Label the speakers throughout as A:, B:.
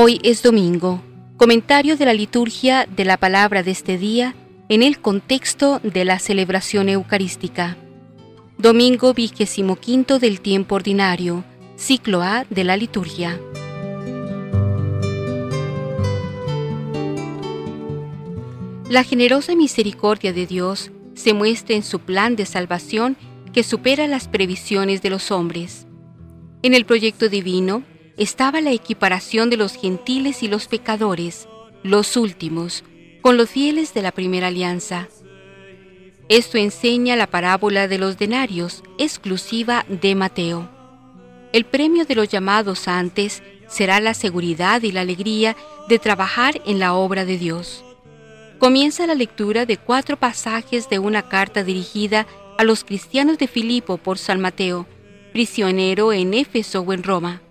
A: Hoy es domingo. Comentario de la liturgia de la palabra de este día en el contexto de la celebración eucarística. Domingo vigésimo quinto del tiempo ordinario, ciclo A de la liturgia. La generosa misericordia de Dios se muestra en su plan de salvación que supera las previsiones de los hombres. En el proyecto divino estaba la equiparación de los gentiles y los pecadores, los últimos, con los fieles de la primera alianza. Esto enseña la parábola de los denarios, exclusiva de Mateo. El premio de los llamados antes será la seguridad y la alegría de trabajar en la obra de Dios. Comienza la lectura de cuatro pasajes de una carta dirigida a los cristianos de Filipo por San Mateo, prisionero en Éfeso o en Roma.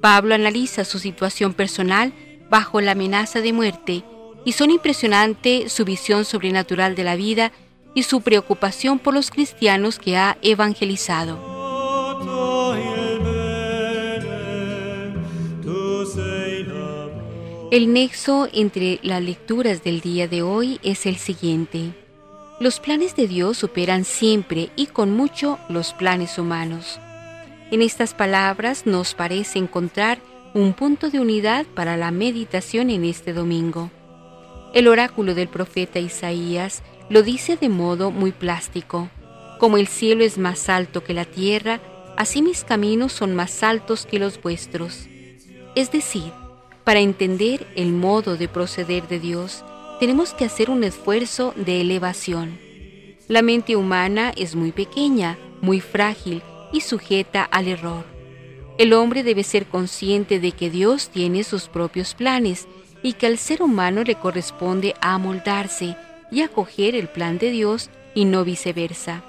A: Pablo analiza su situación personal bajo la amenaza de muerte y son impresionante su visión sobrenatural de la vida y su preocupación por los cristianos que ha evangelizado. El nexo entre las lecturas del día de hoy es el siguiente. Los planes de Dios superan siempre y con mucho los planes humanos. En estas palabras nos parece encontrar un punto de unidad para la meditación en este domingo. El oráculo del profeta Isaías lo dice de modo muy plástico. Como el cielo es más alto que la tierra, así mis caminos son más altos que los vuestros. Es decir, para entender el modo de proceder de Dios, tenemos que hacer un esfuerzo de elevación. La mente humana es muy pequeña, muy frágil y sujeta al error. El hombre debe ser consciente de que Dios tiene sus propios planes y que al ser humano le corresponde amoldarse y acoger el plan de Dios y no viceversa.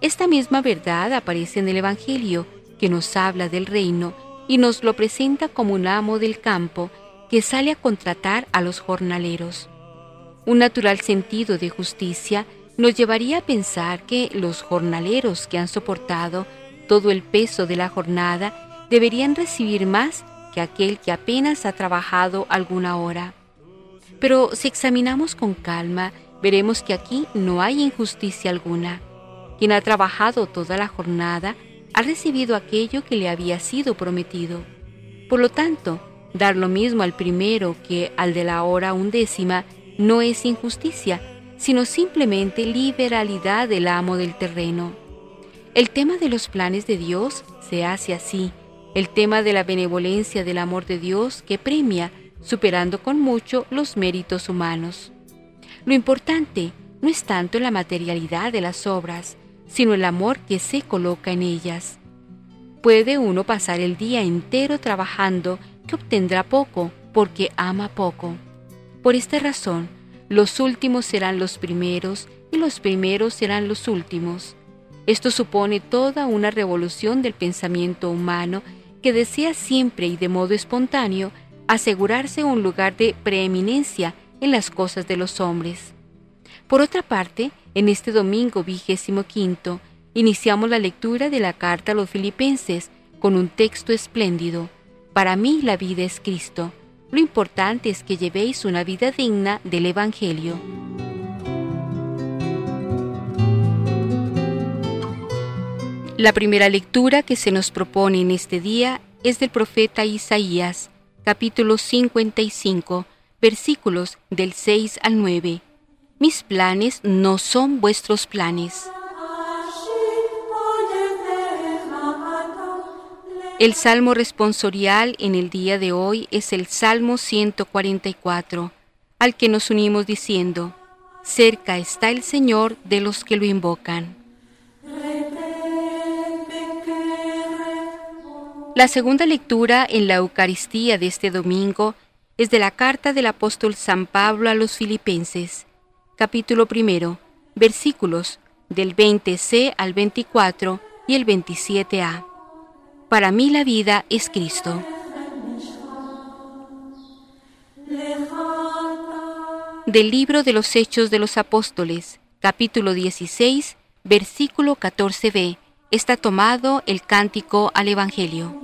A: Esta misma verdad aparece en el Evangelio, que nos habla del reino y nos lo presenta como un amo del campo que sale a contratar a los jornaleros. Un natural sentido de justicia nos llevaría a pensar que los jornaleros que han soportado todo el peso de la jornada, deberían recibir más que aquel que apenas ha trabajado alguna hora. Pero si examinamos con calma, veremos que aquí no hay injusticia alguna. Quien ha trabajado toda la jornada ha recibido aquello que le había sido prometido. Por lo tanto, dar lo mismo al primero que al de la hora undécima no es injusticia, sino simplemente liberalidad del amo del terreno. El tema de los planes de Dios se hace así, el tema de la benevolencia del amor de Dios que premia, superando con mucho los méritos humanos. Lo importante no es tanto la materialidad de las obras, sino el amor que se coloca en ellas. Puede uno pasar el día entero trabajando que obtendrá poco porque ama poco. Por esta razón, los últimos serán los primeros y los primeros serán los últimos. Esto supone toda una revolución del pensamiento humano que desea siempre y de modo espontáneo asegurarse un lugar de preeminencia en las cosas de los hombres. Por otra parte, en este domingo vigésimo quinto, iniciamos la lectura de la carta a los filipenses con un texto espléndido. Para mí la vida es Cristo. Lo importante es que llevéis una vida digna del Evangelio. La primera lectura que se nos propone en este día es del profeta Isaías, capítulo 55, versículos del 6 al 9. Mis planes no son vuestros planes. El salmo responsorial en el día de hoy es el Salmo 144, al que nos unimos diciendo, Cerca está el Señor de los que lo invocan. La segunda lectura en la Eucaristía de este domingo es de la carta del apóstol San Pablo a los Filipenses, capítulo primero, versículos del 20c al 24 y el 27a. Para mí la vida es Cristo. Del libro de los Hechos de los Apóstoles, capítulo 16, versículo 14b está tomado el cántico al Evangelio.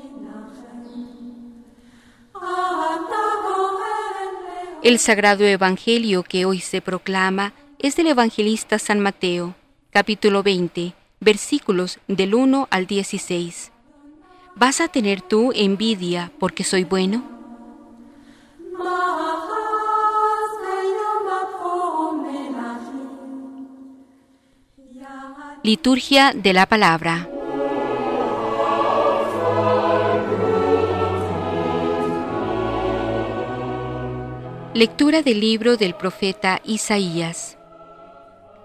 A: El sagrado Evangelio que hoy se proclama es del evangelista San Mateo, capítulo 20, versículos del 1 al 16. ¿Vas a tener tú envidia porque soy bueno? Liturgia de la Palabra. Lectura del libro del profeta Isaías.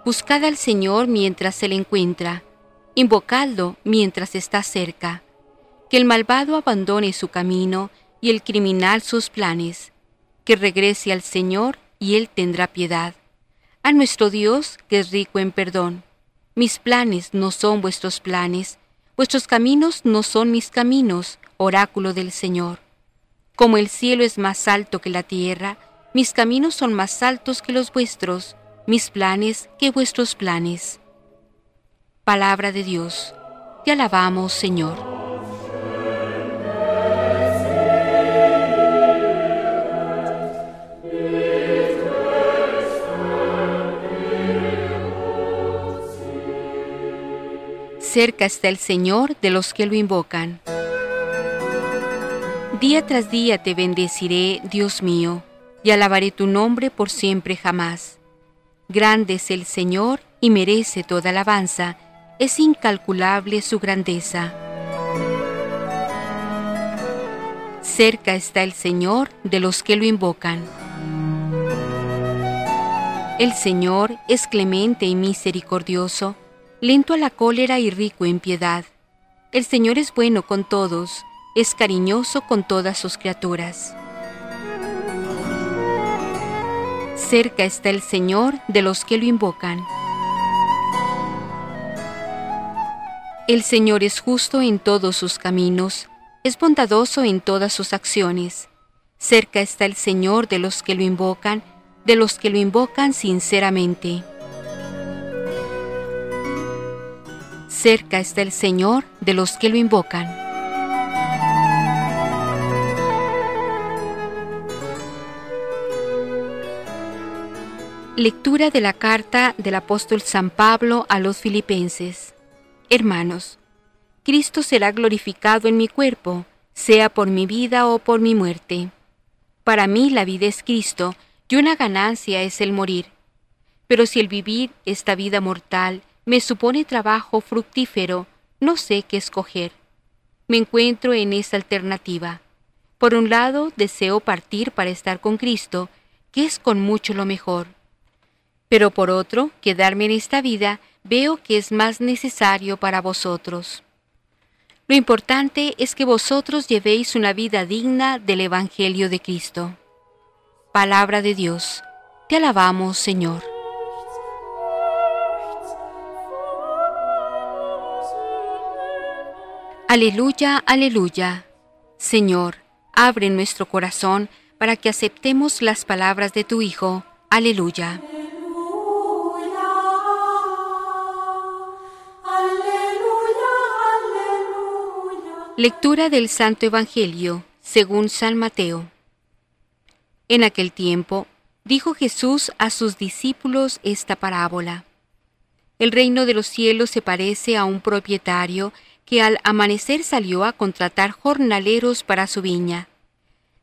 A: Buscad al Señor mientras se le encuentra, invocadlo mientras está cerca. Que el malvado abandone su camino y el criminal sus planes. Que regrese al Señor y Él tendrá piedad. A nuestro Dios que es rico en perdón. Mis planes no son vuestros planes, vuestros caminos no son mis caminos, oráculo del Señor. Como el cielo es más alto que la tierra, mis caminos son más altos que los vuestros, mis planes que vuestros planes. Palabra de Dios. Te alabamos, Señor. Cerca está el Señor de los que lo invocan. Día tras día te bendeciré, Dios mío y alabaré tu nombre por siempre jamás. Grande es el Señor y merece toda alabanza, es incalculable su grandeza. Cerca está el Señor de los que lo invocan. El Señor es clemente y misericordioso, lento a la cólera y rico en piedad. El Señor es bueno con todos, es cariñoso con todas sus criaturas. Cerca está el Señor de los que lo invocan. El Señor es justo en todos sus caminos, es bondadoso en todas sus acciones. Cerca está el Señor de los que lo invocan, de los que lo invocan sinceramente. Cerca está el Señor de los que lo invocan. Lectura de la carta del apóstol San Pablo a los filipenses. Hermanos, Cristo será glorificado en mi cuerpo, sea por mi vida o por mi muerte. Para mí la vida es Cristo y una ganancia es el morir. Pero si el vivir esta vida mortal me supone trabajo fructífero, no sé qué escoger. Me encuentro en esta alternativa. Por un lado, deseo partir para estar con Cristo, que es con mucho lo mejor pero por otro, quedarme en esta vida veo que es más necesario para vosotros. Lo importante es que vosotros llevéis una vida digna del Evangelio de Cristo. Palabra de Dios, te alabamos Señor. Aleluya, aleluya. Señor, abre nuestro corazón para que aceptemos las palabras de tu Hijo. Aleluya. Lectura del Santo Evangelio según San Mateo. En aquel tiempo dijo Jesús a sus discípulos esta parábola. El reino de los cielos se parece a un propietario que al amanecer salió a contratar jornaleros para su viña.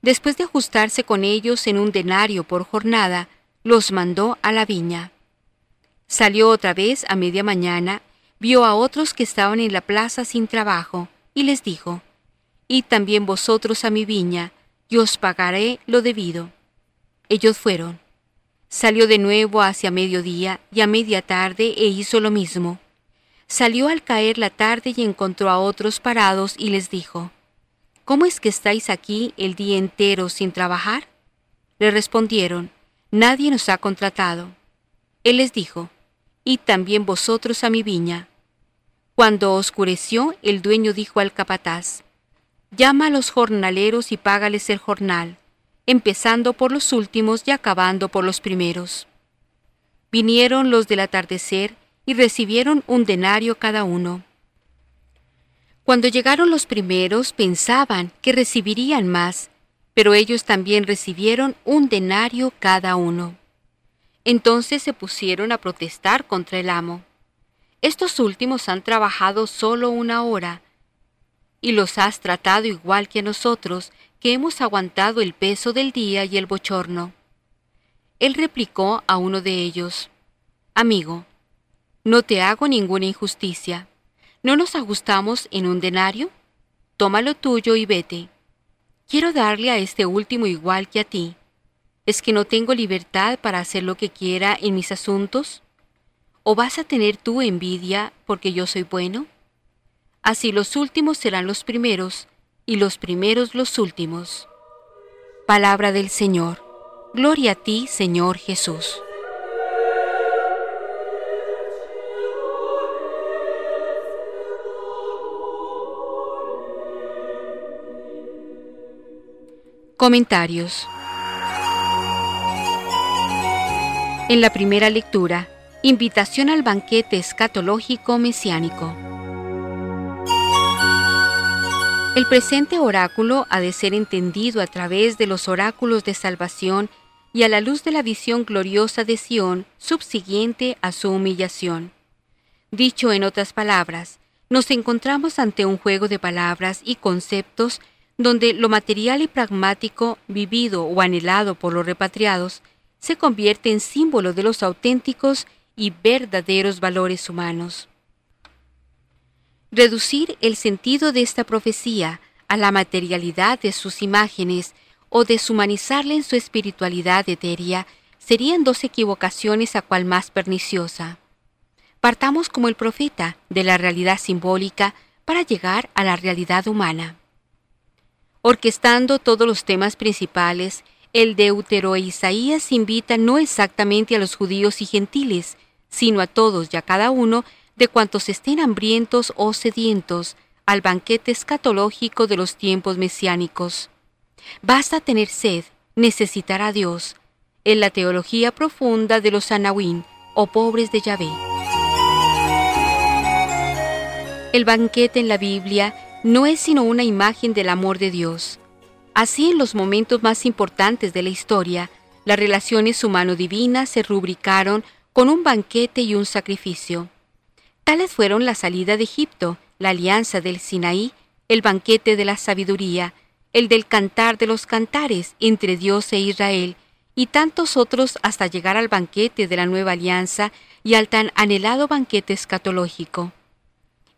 A: Después de ajustarse con ellos en un denario por jornada, los mandó a la viña. Salió otra vez a media mañana, vio a otros que estaban en la plaza sin trabajo, y les dijo, Id también vosotros a mi viña, y os pagaré lo debido. Ellos fueron. Salió de nuevo hacia mediodía y a media tarde e hizo lo mismo. Salió al caer la tarde y encontró a otros parados y les dijo, ¿Cómo es que estáis aquí el día entero sin trabajar? Le respondieron, Nadie nos ha contratado. Él les dijo, Id también vosotros a mi viña. Cuando oscureció, el dueño dijo al capataz, Llama a los jornaleros y págales el jornal, empezando por los últimos y acabando por los primeros. Vinieron los del atardecer y recibieron un denario cada uno. Cuando llegaron los primeros pensaban que recibirían más, pero ellos también recibieron un denario cada uno. Entonces se pusieron a protestar contra el amo. Estos últimos han trabajado solo una hora, y los has tratado igual que a nosotros, que hemos aguantado el peso del día y el bochorno. Él replicó a uno de ellos, Amigo, no te hago ninguna injusticia. ¿No nos ajustamos en un denario? Toma lo tuyo y vete. Quiero darle a este último igual que a ti. ¿Es que no tengo libertad para hacer lo que quiera en mis asuntos? ¿O vas a tener tú envidia porque yo soy bueno? Así los últimos serán los primeros y los primeros los últimos. Palabra del Señor. Gloria a ti, Señor Jesús. Comentarios. En la primera lectura, invitación al banquete escatológico mesiánico. El presente oráculo ha de ser entendido a través de los oráculos de salvación y a la luz de la visión gloriosa de Sión subsiguiente a su humillación. Dicho en otras palabras, nos encontramos ante un juego de palabras y conceptos donde lo material y pragmático, vivido o anhelado por los repatriados, se convierte en símbolo de los auténticos y verdaderos valores humanos. Reducir el sentido de esta profecía a la materialidad de sus imágenes o deshumanizarla en su espiritualidad etérea serían dos equivocaciones a cual más perniciosa. Partamos como el profeta de la realidad simbólica para llegar a la realidad humana. Orquestando todos los temas principales, el Deutero e Isaías invita no exactamente a los judíos y gentiles, sino a todos y a cada uno de cuantos estén hambrientos o sedientos al banquete escatológico de los tiempos mesiánicos. Basta tener sed, necesitar a Dios, en la teología profunda de los Anahuín o pobres de Yahvé. El banquete en la Biblia no es sino una imagen del amor de Dios. Así en los momentos más importantes de la historia, las relaciones humano-divinas se rubricaron con un banquete y un sacrificio. Tales fueron la salida de Egipto, la alianza del Sinaí, el banquete de la sabiduría, el del cantar de los cantares entre Dios e Israel, y tantos otros hasta llegar al banquete de la nueva alianza y al tan anhelado banquete escatológico.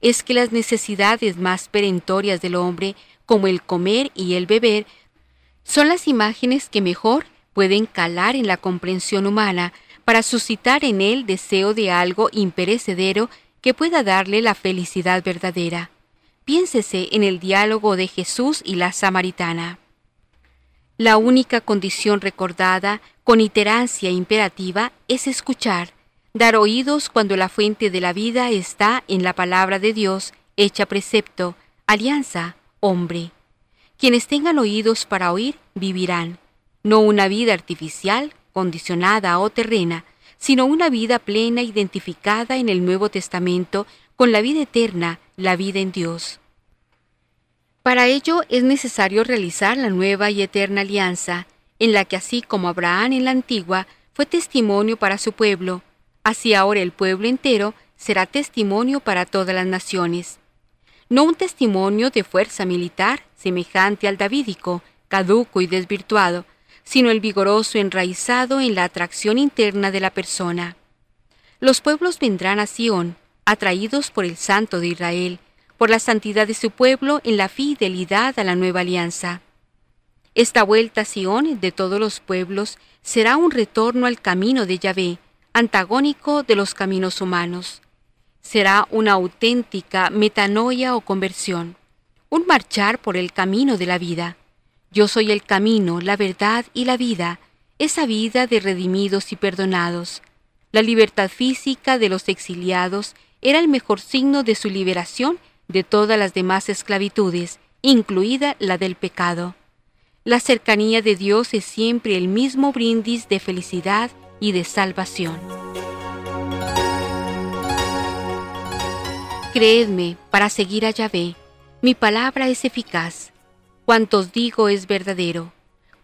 A: Es que las necesidades más perentorias del hombre, como el comer y el beber, son las imágenes que mejor pueden calar en la comprensión humana para suscitar en él deseo de algo imperecedero que pueda darle la felicidad verdadera. Piénsese en el diálogo de Jesús y la samaritana. La única condición recordada con iterancia imperativa es escuchar, dar oídos cuando la fuente de la vida está en la palabra de Dios, hecha precepto, alianza, hombre. Quienes tengan oídos para oír, vivirán, no una vida artificial, condicionada o terrena, sino una vida plena identificada en el Nuevo Testamento con la vida eterna, la vida en Dios. Para ello es necesario realizar la nueva y eterna alianza, en la que así como Abraham en la antigua fue testimonio para su pueblo, así ahora el pueblo entero será testimonio para todas las naciones. No un testimonio de fuerza militar semejante al davídico, caduco y desvirtuado, sino el vigoroso enraizado en la atracción interna de la persona. Los pueblos vendrán a Sión, atraídos por el Santo de Israel, por la santidad de su pueblo en la fidelidad a la nueva alianza. Esta vuelta a Sión de todos los pueblos será un retorno al camino de Yahvé, antagónico de los caminos humanos. Será una auténtica metanoia o conversión, un marchar por el camino de la vida. Yo soy el camino, la verdad y la vida, esa vida de redimidos y perdonados. La libertad física de los exiliados era el mejor signo de su liberación de todas las demás esclavitudes, incluida la del pecado. La cercanía de Dios es siempre el mismo brindis de felicidad y de salvación. Creedme, para seguir a Yahvé, mi palabra es eficaz Cuantos digo es verdadero,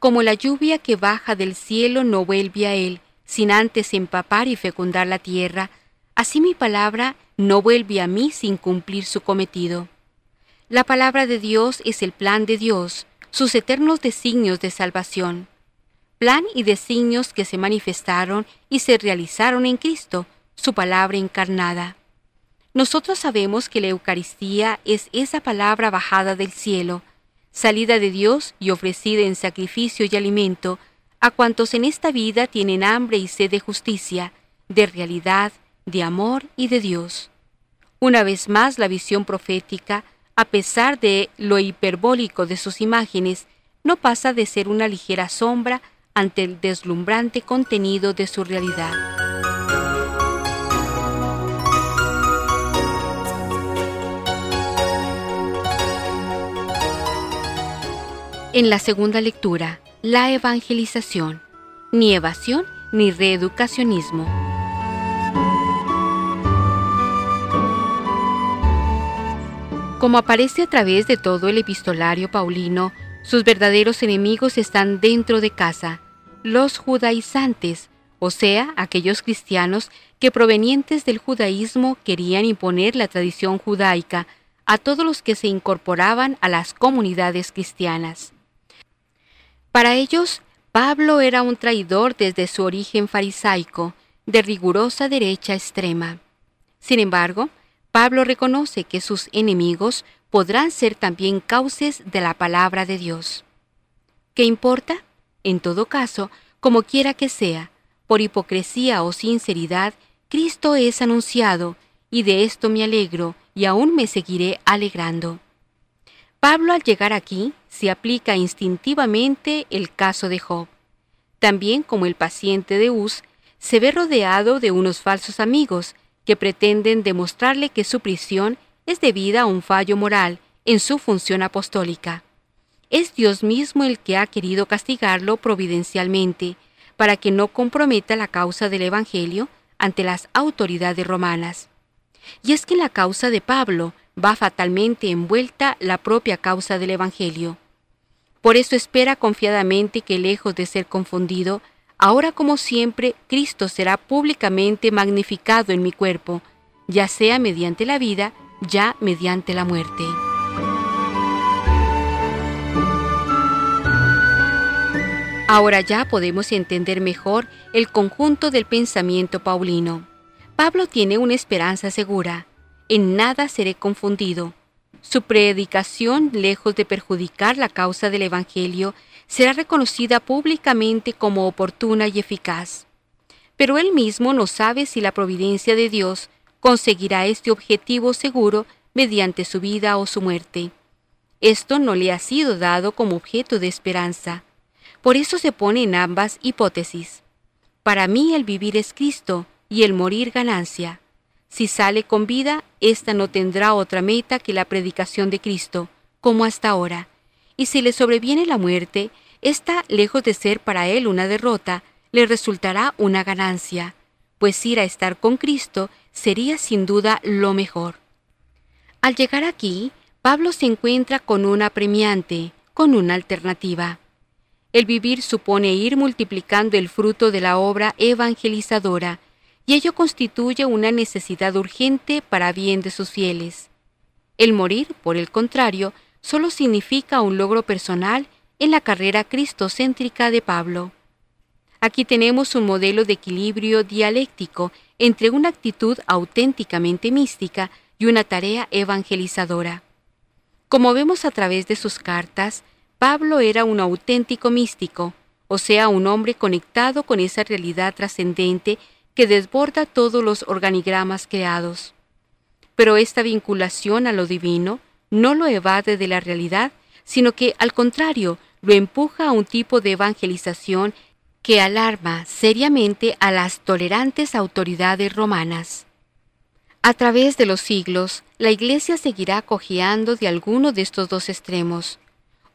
A: como la lluvia que baja del cielo no vuelve a él, sin antes empapar y fecundar la tierra, así mi palabra no vuelve a mí sin cumplir su cometido. La palabra de Dios es el plan de Dios, sus eternos designios de salvación. Plan y designios que se manifestaron y se realizaron en Cristo, su palabra encarnada. Nosotros sabemos que la Eucaristía es esa palabra bajada del cielo, salida de Dios y ofrecida en sacrificio y alimento a cuantos en esta vida tienen hambre y sed de justicia, de realidad, de amor y de Dios. Una vez más la visión profética, a pesar de lo hiperbólico de sus imágenes, no pasa de ser una ligera sombra ante el deslumbrante contenido de su realidad. En la segunda lectura, la evangelización, ni evasión ni reeducacionismo. Como aparece a través de todo el epistolario paulino, sus verdaderos enemigos están dentro de casa, los judaizantes, o sea, aquellos cristianos que provenientes del judaísmo querían imponer la tradición judaica a todos los que se incorporaban a las comunidades cristianas. Para ellos, Pablo era un traidor desde su origen farisaico, de rigurosa derecha extrema. Sin embargo, Pablo reconoce que sus enemigos podrán ser también cauces de la palabra de Dios. ¿Qué importa? En todo caso, como quiera que sea, por hipocresía o sinceridad, Cristo es anunciado, y de esto me alegro, y aún me seguiré alegrando. Pablo al llegar aquí se aplica instintivamente el caso de Job. También como el paciente de Uz, se ve rodeado de unos falsos amigos que pretenden demostrarle que su prisión es debida a un fallo moral en su función apostólica. Es Dios mismo el que ha querido castigarlo providencialmente para que no comprometa la causa del Evangelio ante las autoridades romanas. Y es que en la causa de Pablo va fatalmente envuelta la propia causa del Evangelio. Por eso espera confiadamente que lejos de ser confundido, ahora como siempre Cristo será públicamente magnificado en mi cuerpo, ya sea mediante la vida, ya mediante la muerte. Ahora ya podemos entender mejor el conjunto del pensamiento paulino. Pablo tiene una esperanza segura en nada seré confundido. Su predicación, lejos de perjudicar la causa del Evangelio, será reconocida públicamente como oportuna y eficaz. Pero él mismo no sabe si la providencia de Dios conseguirá este objetivo seguro mediante su vida o su muerte. Esto no le ha sido dado como objeto de esperanza. Por eso se pone en ambas hipótesis. Para mí el vivir es Cristo y el morir ganancia. Si sale con vida, ésta no tendrá otra meta que la predicación de Cristo, como hasta ahora. Y si le sobreviene la muerte, ésta, lejos de ser para él una derrota, le resultará una ganancia, pues ir a estar con Cristo sería sin duda lo mejor. Al llegar aquí, Pablo se encuentra con una premiante, con una alternativa. El vivir supone ir multiplicando el fruto de la obra evangelizadora, y ello constituye una necesidad urgente para bien de sus fieles. El morir, por el contrario, solo significa un logro personal en la carrera cristocéntrica de Pablo. Aquí tenemos un modelo de equilibrio dialéctico entre una actitud auténticamente mística y una tarea evangelizadora. Como vemos a través de sus cartas, Pablo era un auténtico místico, o sea, un hombre conectado con esa realidad trascendente que desborda todos los organigramas creados. Pero esta vinculación a lo divino no lo evade de la realidad, sino que, al contrario, lo empuja a un tipo de evangelización que alarma seriamente a las tolerantes autoridades romanas. A través de los siglos, la Iglesia seguirá cojeando de alguno de estos dos extremos,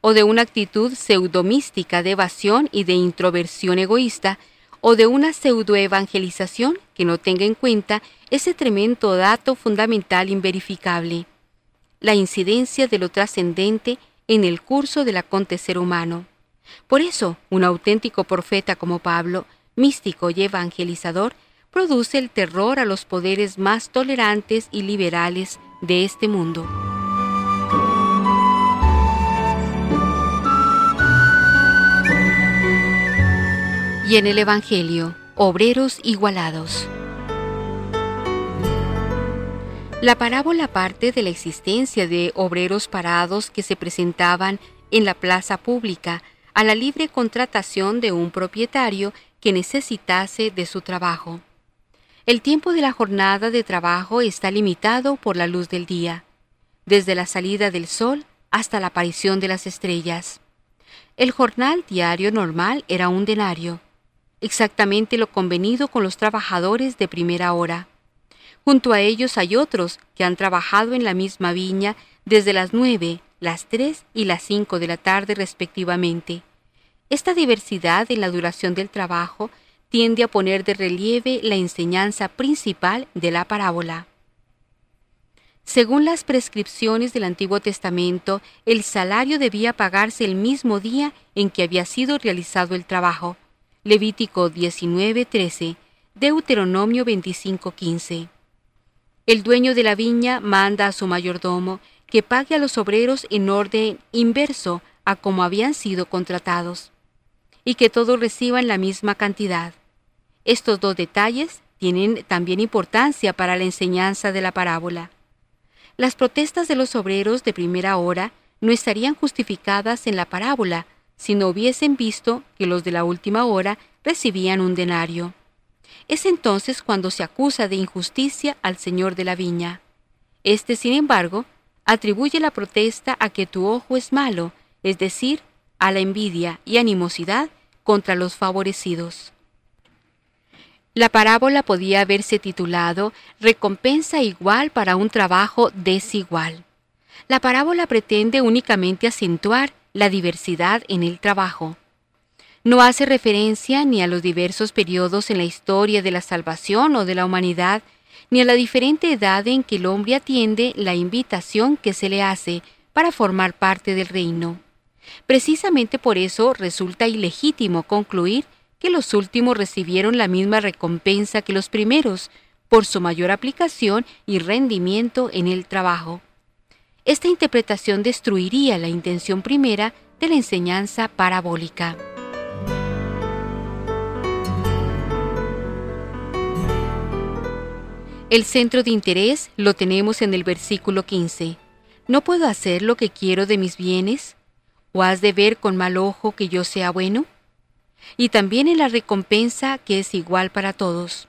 A: o de una actitud pseudomística de evasión y de introversión egoísta o de una pseudoevangelización que no tenga en cuenta ese tremendo dato fundamental inverificable, la incidencia de lo trascendente en el curso del acontecer humano, Por eso, un auténtico profeta como Pablo, místico y evangelizador, produce el terror a los poderes más tolerantes y liberales de este mundo. Y en el Evangelio, obreros igualados. La parábola parte de la existencia de obreros parados que se presentaban en la plaza pública a la libre contratación de un propietario que necesitase de su trabajo. El tiempo de la jornada de trabajo está limitado por la luz del día, desde la salida del sol hasta la aparición de las estrellas. El jornal diario normal era un denario, exactamente lo convenido con los trabajadores de primera hora. Junto a ellos hay otros que han trabajado en la misma viña desde las nueve, las tres y las cinco de la tarde respectivamente. Esta diversidad en la duración del trabajo tiende a poner de relieve la enseñanza principal de la parábola. Según las prescripciones del Antiguo Testamento, el salario debía pagarse el mismo día en que había sido realizado el trabajo. Levítico 19:13, Deuteronomio 25:15. El dueño de la viña manda a su mayordomo que pague a los obreros en orden inverso a como habían sido contratados, y que todos reciban la misma cantidad. Estos dos detalles tienen también importancia para la enseñanza de la parábola. Las protestas de los obreros de primera hora no estarían justificadas en la parábola si no hubiesen visto que los de la última hora recibían un denario. Es entonces cuando se acusa de injusticia al señor de la viña. Este, sin embargo, atribuye la protesta a que tu ojo es malo, es decir, a la envidia y animosidad contra los favorecidos. La parábola podía haberse titulado Recompensa igual para un trabajo desigual. La parábola pretende únicamente acentuar la diversidad en el trabajo. No hace referencia ni a los diversos periodos en la historia de la salvación o de la humanidad, ni a la diferente edad en que el hombre atiende la invitación que se le hace para formar parte del reino. Precisamente por eso resulta ilegítimo concluir que los últimos recibieron la misma recompensa que los primeros por su mayor aplicación y rendimiento en el trabajo. Esta interpretación destruiría la intención primera de la enseñanza parabólica. El centro de interés lo tenemos en el versículo 15. ¿No puedo hacer lo que quiero de mis bienes? ¿O has de ver con mal ojo que yo sea bueno? y también en la recompensa que es igual para todos.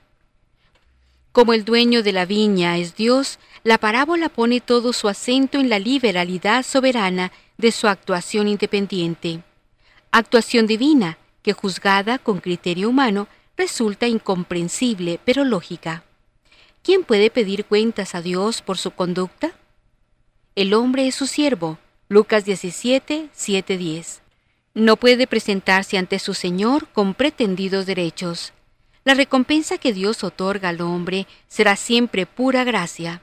A: Como el dueño de la viña es Dios, la parábola pone todo su acento en la liberalidad soberana de su actuación independiente. Actuación divina que juzgada con criterio humano resulta incomprensible pero lógica. ¿Quién puede pedir cuentas a Dios por su conducta? El hombre es su siervo. Lucas 17, 7, 10 no puede presentarse ante su Señor con pretendidos derechos. La recompensa que Dios otorga al hombre será siempre pura gracia.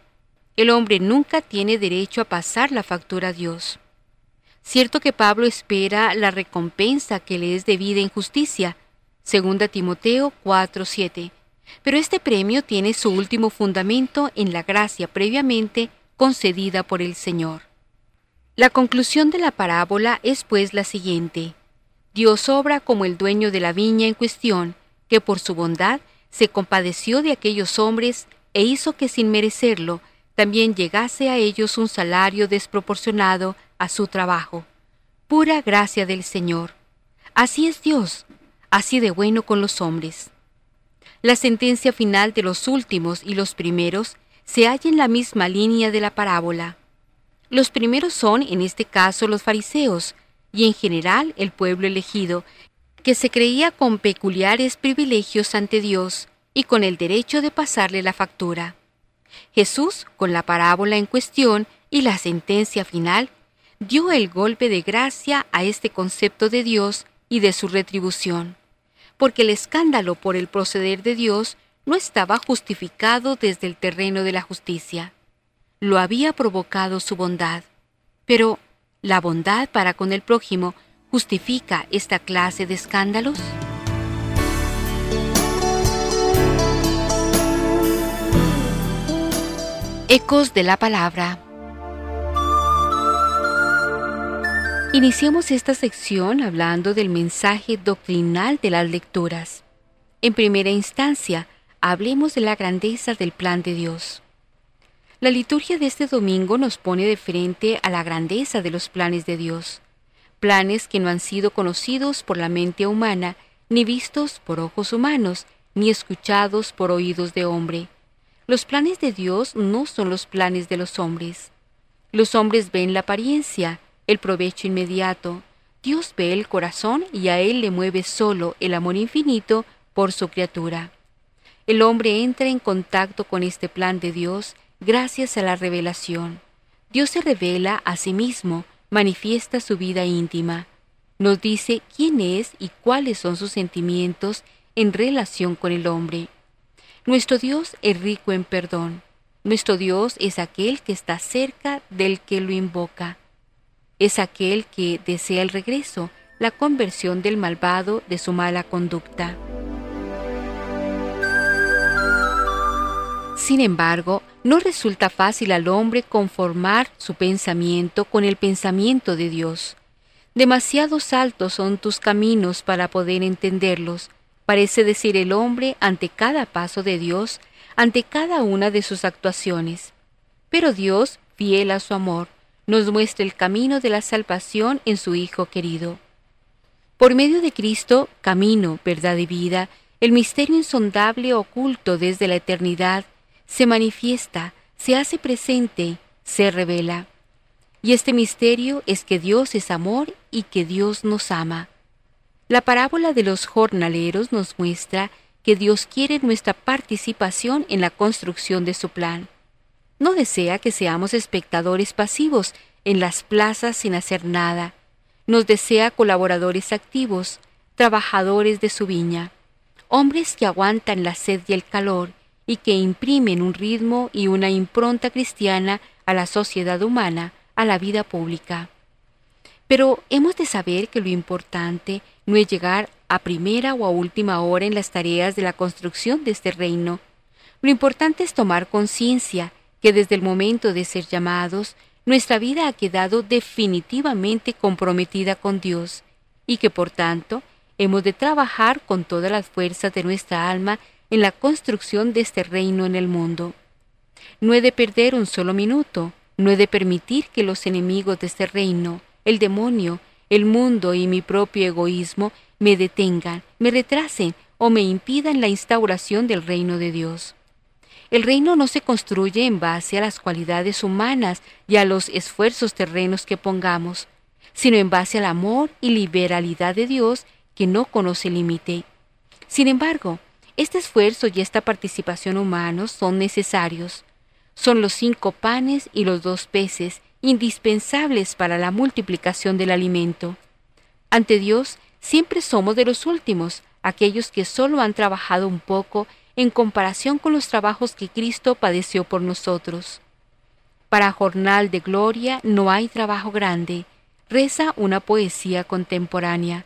A: El hombre nunca tiene derecho a pasar la factura a Dios. Cierto que Pablo espera la recompensa que le es debida en justicia, 2 Timoteo 4:7, pero este premio tiene su último fundamento en la gracia previamente concedida por el Señor. La conclusión de la parábola es pues la siguiente. Dios obra como el dueño de la viña en cuestión, que por su bondad se compadeció de aquellos hombres e hizo que sin merecerlo también llegase a ellos un salario desproporcionado a su trabajo. Pura gracia del Señor. Así es Dios, así de bueno con los hombres. La sentencia final de los últimos y los primeros se halla en la misma línea de la parábola. Los primeros son, en este caso, los fariseos, y en general el pueblo elegido, que se creía con peculiares privilegios ante Dios y con el derecho de pasarle la factura. Jesús, con la parábola en cuestión y la sentencia final, dio el golpe de gracia a este concepto de Dios y de su retribución, porque el escándalo por el proceder de Dios no estaba justificado desde el terreno de la justicia lo había provocado su bondad. Pero la bondad para con el prójimo justifica esta clase de escándalos? Ecos de la Palabra Iniciamos esta sección hablando del mensaje doctrinal de las lecturas. En primera instancia, hablemos de la grandeza del plan de Dios. La liturgia de este domingo nos pone de frente a la grandeza de los planes de Dios, planes que no han sido conocidos por la mente humana, ni vistos por ojos humanos, ni escuchados por oídos de hombre. Los planes de Dios no son los planes de los hombres. Los hombres ven la apariencia, el provecho inmediato. Dios ve el corazón y a él le mueve solo el amor infinito por su criatura. El hombre entra en contacto con este plan de Dios gracias a la revelación. Dios se revela a sí mismo, manifiesta su vida íntima, nos dice quién es y cuáles son sus sentimientos en relación con el hombre. Nuestro Dios es rico en perdón. Nuestro Dios es aquel que está cerca del que lo invoca es aquel que desea el regreso, la conversión del malvado de su mala conducta. Sin embargo, no resulta fácil al hombre conformar su pensamiento con el pensamiento de Dios. Demasiados altos son tus caminos para poder entenderlos, parece decir el hombre ante cada paso de Dios, ante cada una de sus actuaciones. Pero Dios, fiel a su amor, nos muestra el camino de la salvación en su Hijo querido. Por medio de Cristo, camino, verdad y vida, el misterio insondable oculto desde la eternidad se manifiesta, se hace presente, se revela. Y este misterio es que Dios es amor y que Dios nos ama. La parábola de los jornaleros nos muestra que Dios quiere nuestra participación en la construcción de su plan no desea que seamos espectadores pasivos en las plazas sin hacer nada. Nos desea colaboradores activos, trabajadores de su viña, hombres que aguantan la sed y el calor y que imprimen un ritmo y una impronta cristiana a la sociedad humana, a la vida pública. Pero hemos de saber que lo importante no es llegar a primera o a última hora en las tareas de la construcción de este reino. Lo importante es tomar conciencia que desde el momento de ser llamados, nuestra vida ha quedado definitivamente comprometida con Dios y que por tanto hemos de trabajar con todas las fuerzas de nuestra alma en la construcción de este reino en el mundo. No he de perder un solo minuto, no he de permitir que los enemigos de este reino, el demonio, el mundo y mi propio egoísmo me detengan, me retrasen o me impidan la instauración del reino de Dios. El reino no se construye en base a las cualidades humanas y a los esfuerzos terrenos que pongamos, sino en base al amor y liberalidad de Dios que no conoce límite. Sin embargo, este esfuerzo y esta participación humanos son necesarios. Son los cinco panes y los dos peces indispensables para la multiplicación del alimento. Ante Dios siempre somos de los últimos, aquellos que solo han trabajado un poco en comparación con los trabajos que Cristo padeció por nosotros. Para jornal de gloria no hay trabajo grande, reza una poesía contemporánea.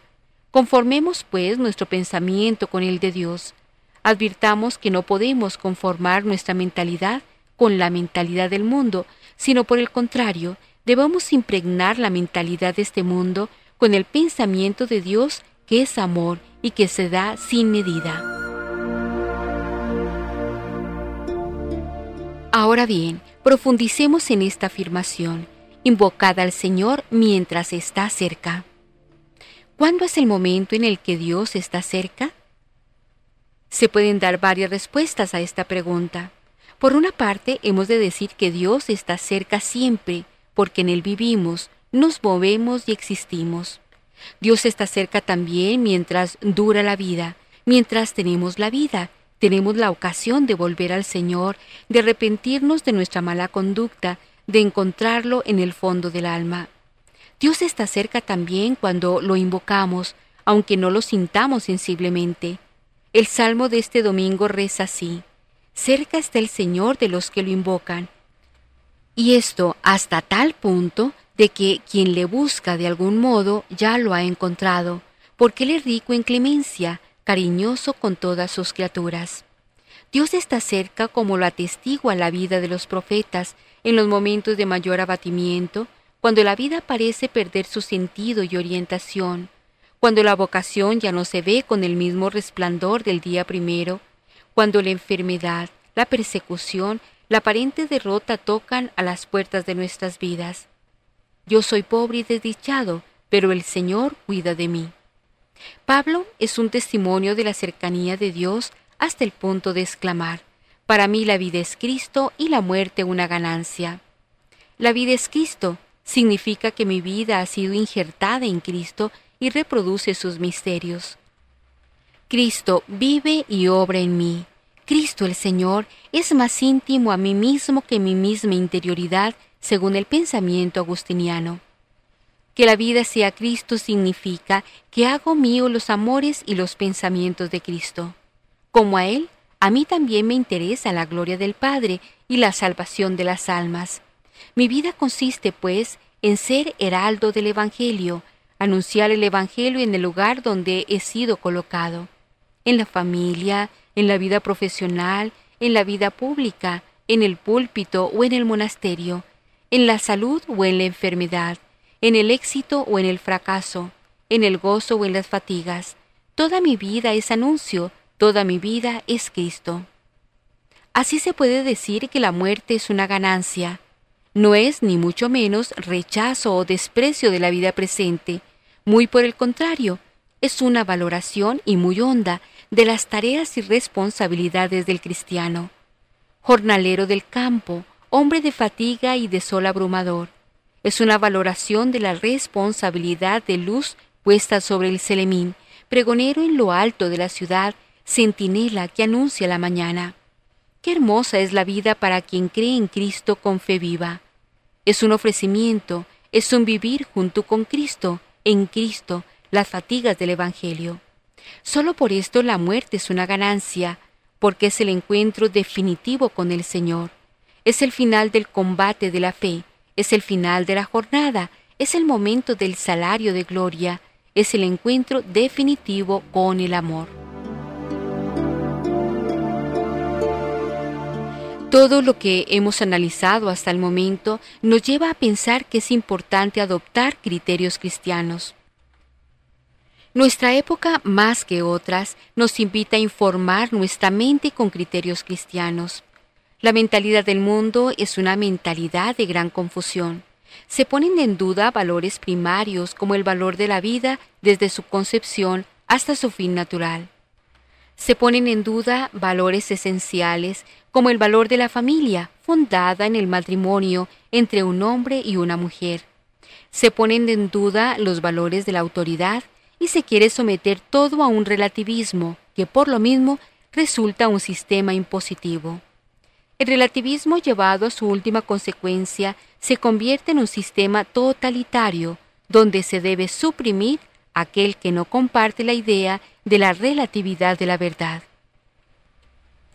A: Conformemos pues nuestro pensamiento con el de Dios. Advirtamos que no podemos conformar nuestra mentalidad con la mentalidad del mundo, sino por el contrario, debemos impregnar la mentalidad de este mundo con el pensamiento de Dios que es amor y que se da sin medida. Ahora bien, profundicemos en esta afirmación, invocada al Señor mientras está cerca. ¿Cuándo es el momento en el que Dios está cerca? Se pueden dar varias respuestas a esta pregunta. Por una parte, hemos de decir que Dios está cerca siempre, porque en Él vivimos, nos movemos y existimos. Dios está cerca también mientras dura la vida, mientras tenemos la vida, tenemos la ocasión de volver al Señor, de arrepentirnos de nuestra mala conducta, de encontrarlo en el fondo del alma. Dios está cerca también cuando lo invocamos, aunque no lo sintamos sensiblemente. El salmo de este domingo reza así, Cerca está el Señor de los que lo invocan. Y esto hasta tal punto de que quien le busca de algún modo ya lo ha encontrado, porque Él es rico en clemencia, cariñoso con todas sus criaturas. Dios está cerca como lo atestigua la vida de los profetas en los momentos de mayor abatimiento, cuando la vida parece perder su sentido y orientación, cuando la vocación ya no se ve con el mismo resplandor del día primero, cuando la enfermedad, la persecución, la aparente derrota tocan a las puertas de nuestras vidas. Yo soy pobre y desdichado, pero el Señor cuida de mí. Pablo es un testimonio de la cercanía de Dios hasta el punto de exclamar, para mí la vida es Cristo y la muerte una ganancia. La vida es Cristo significa que mi vida ha sido injertada en Cristo y reproduce sus misterios. Cristo vive y obra en mí. Cristo el Señor es más íntimo a mí mismo que mi misma interioridad, según el pensamiento agustiniano. Que la vida sea Cristo significa que hago mío los amores y los pensamientos de Cristo. Como a Él, a mí también me interesa la gloria del Padre y la salvación de las almas. Mi vida consiste, pues, en ser heraldo del Evangelio, anunciar el Evangelio en el lugar donde he sido colocado, en la familia, en la vida profesional, en la vida pública, en el púlpito o en el monasterio, en la salud o en la enfermedad, en el éxito o en el fracaso, en el gozo o en las fatigas. Toda mi vida es anuncio, toda mi vida es Cristo. Así se puede decir que la muerte es una ganancia. No es ni mucho menos rechazo o desprecio de la vida presente, muy por el contrario, es una valoración y muy honda de las tareas y responsabilidades del cristiano. Jornalero del campo, hombre de fatiga y de sol abrumador. Es una valoración de la responsabilidad de luz puesta sobre el Selemín, pregonero en lo alto de la ciudad, centinela que anuncia la mañana. Qué hermosa es la vida para quien cree en Cristo con fe viva. Es un ofrecimiento, es un vivir junto con Cristo, en Cristo, las fatigas del Evangelio. Solo por esto la muerte es una ganancia, porque es el encuentro definitivo con el Señor. Es el final del combate de la fe, es el final de la jornada, es el momento del salario de gloria, es el encuentro definitivo con el amor. Todo lo que hemos analizado hasta el momento nos lleva a pensar que es importante adoptar criterios cristianos. Nuestra época, más que otras, nos invita a informar nuestra mente con criterios cristianos. La mentalidad del mundo es una mentalidad de gran confusión. Se ponen en duda valores primarios como el valor de la vida desde su concepción hasta su fin natural. Se ponen en duda valores esenciales como el valor de la familia, fundada en el matrimonio entre un hombre y una mujer. Se ponen en duda los valores de la autoridad, y se quiere someter todo a un relativismo que por lo mismo resulta un sistema impositivo. El relativismo llevado a su última consecuencia se convierte en un sistema totalitario donde se debe suprimir aquel que no comparte la idea de la relatividad de la verdad.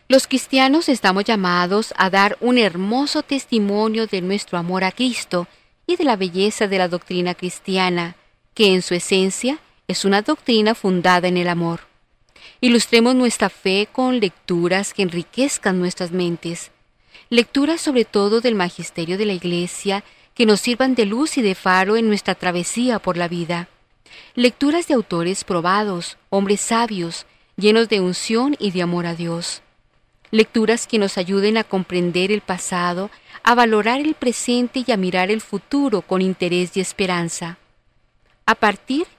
A: Los cristianos estamos llamados a dar un hermoso testimonio de nuestro amor a Cristo y de la belleza de la doctrina cristiana, que en su esencia es una doctrina fundada en el amor. Ilustremos nuestra fe con lecturas que enriquezcan nuestras mentes, lecturas sobre todo del magisterio de la Iglesia que nos sirvan de luz y de faro en nuestra travesía por la vida, lecturas de autores probados, hombres sabios, llenos de unción y de amor a Dios, lecturas que nos ayuden a comprender el pasado, a valorar el presente y a mirar el futuro con interés y esperanza. A partir de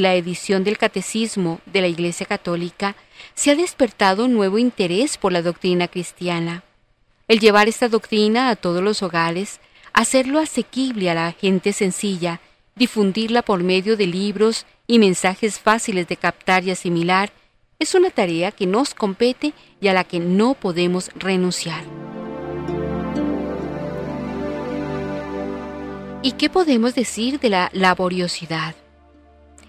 A: la edición del Catecismo de la Iglesia Católica, se ha despertado un nuevo interés por la doctrina cristiana. El llevar esta doctrina a todos los hogares, hacerlo asequible a la gente sencilla, difundirla por medio de libros y mensajes fáciles de captar y asimilar, es una tarea que nos compete y a la que no podemos renunciar. ¿Y qué podemos decir de la laboriosidad?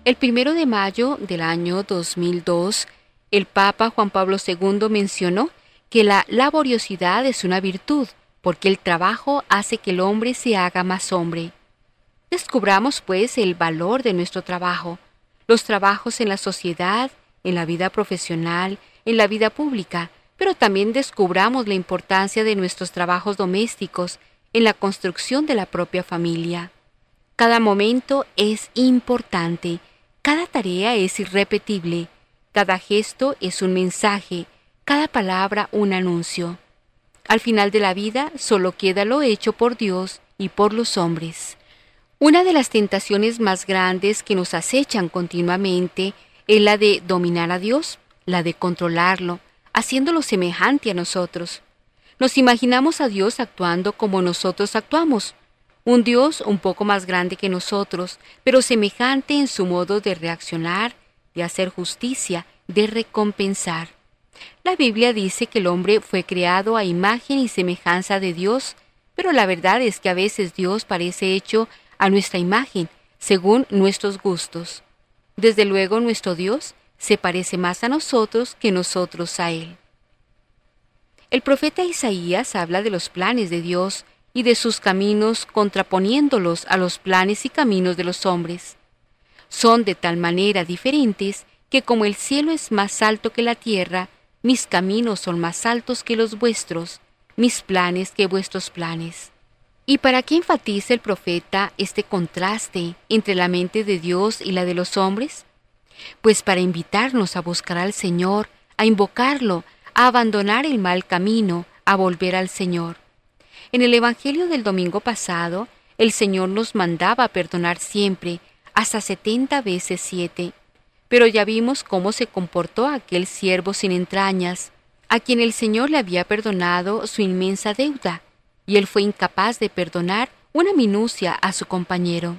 A: El primero de mayo del año 2002, el Papa Juan Pablo II mencionó que la laboriosidad es una virtud, porque el trabajo hace que el hombre se haga más hombre. Descubramos, pues, el valor de nuestro trabajo, los trabajos en la sociedad, en la vida profesional, en la vida pública, pero también descubramos la importancia de nuestros trabajos domésticos en la construcción de la propia familia. Cada momento es importante, cada tarea es irrepetible, cada gesto es un mensaje, cada palabra un anuncio. Al final de la vida solo queda lo hecho por Dios y por los hombres. Una de las tentaciones más grandes que nos acechan continuamente es la de dominar a Dios, la de controlarlo, haciéndolo semejante a nosotros. Nos imaginamos a Dios actuando como nosotros actuamos, un Dios un poco más grande que nosotros, pero semejante en su modo de reaccionar, de hacer justicia, de recompensar. La Biblia dice que el hombre fue creado a imagen y semejanza de Dios, pero la verdad es que a veces Dios parece hecho a nuestra imagen, según nuestros gustos. Desde luego nuestro Dios se parece más a nosotros que nosotros a Él. El profeta Isaías habla de los planes de Dios y de sus caminos contraponiéndolos a los planes y caminos de los hombres. Son de tal manera diferentes que como el cielo es más alto que la tierra, mis caminos son más altos que los vuestros, mis planes que vuestros planes. ¿Y para qué enfatiza el profeta este contraste entre la mente de Dios y la de los hombres? Pues para invitarnos a buscar al Señor, a invocarlo, a abandonar el mal camino, a volver al Señor. En el Evangelio del domingo pasado, el Señor nos mandaba perdonar siempre, hasta setenta veces siete. Pero ya vimos cómo se comportó aquel siervo sin entrañas, a quien el Señor le había perdonado su inmensa deuda, y él fue incapaz de perdonar una minucia a su compañero.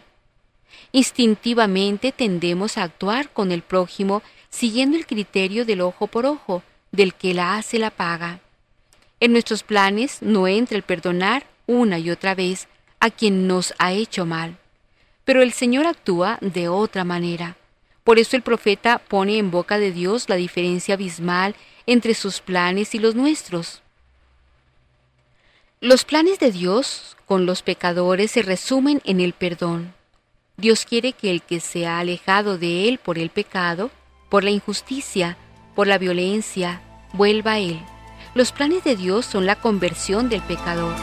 A: Instintivamente tendemos a actuar con el prójimo siguiendo el criterio del ojo por ojo, del que la hace la paga. En nuestros planes no entra el perdonar una y otra vez a quien nos ha hecho mal. Pero el Señor actúa de otra manera. Por eso el profeta pone en boca de Dios la diferencia abismal entre sus planes y los nuestros. Los planes de Dios con los pecadores se resumen en el perdón. Dios quiere que el que se ha alejado de Él por el pecado, por la injusticia, por la violencia, vuelva a Él. Los planes de Dios son la conversión del pecador.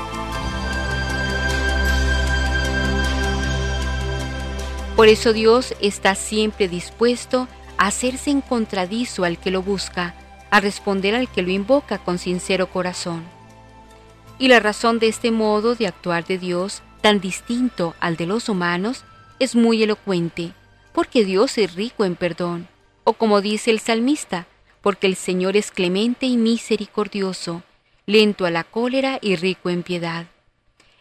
A: Por eso Dios está siempre dispuesto a hacerse encontradizo al que lo busca, a responder al que lo invoca con sincero corazón. Y la razón de este modo de actuar de Dios, tan distinto al de los humanos, es muy elocuente, porque Dios es rico en perdón, o como dice el salmista, porque el Señor es clemente y misericordioso, lento a la cólera y rico en piedad.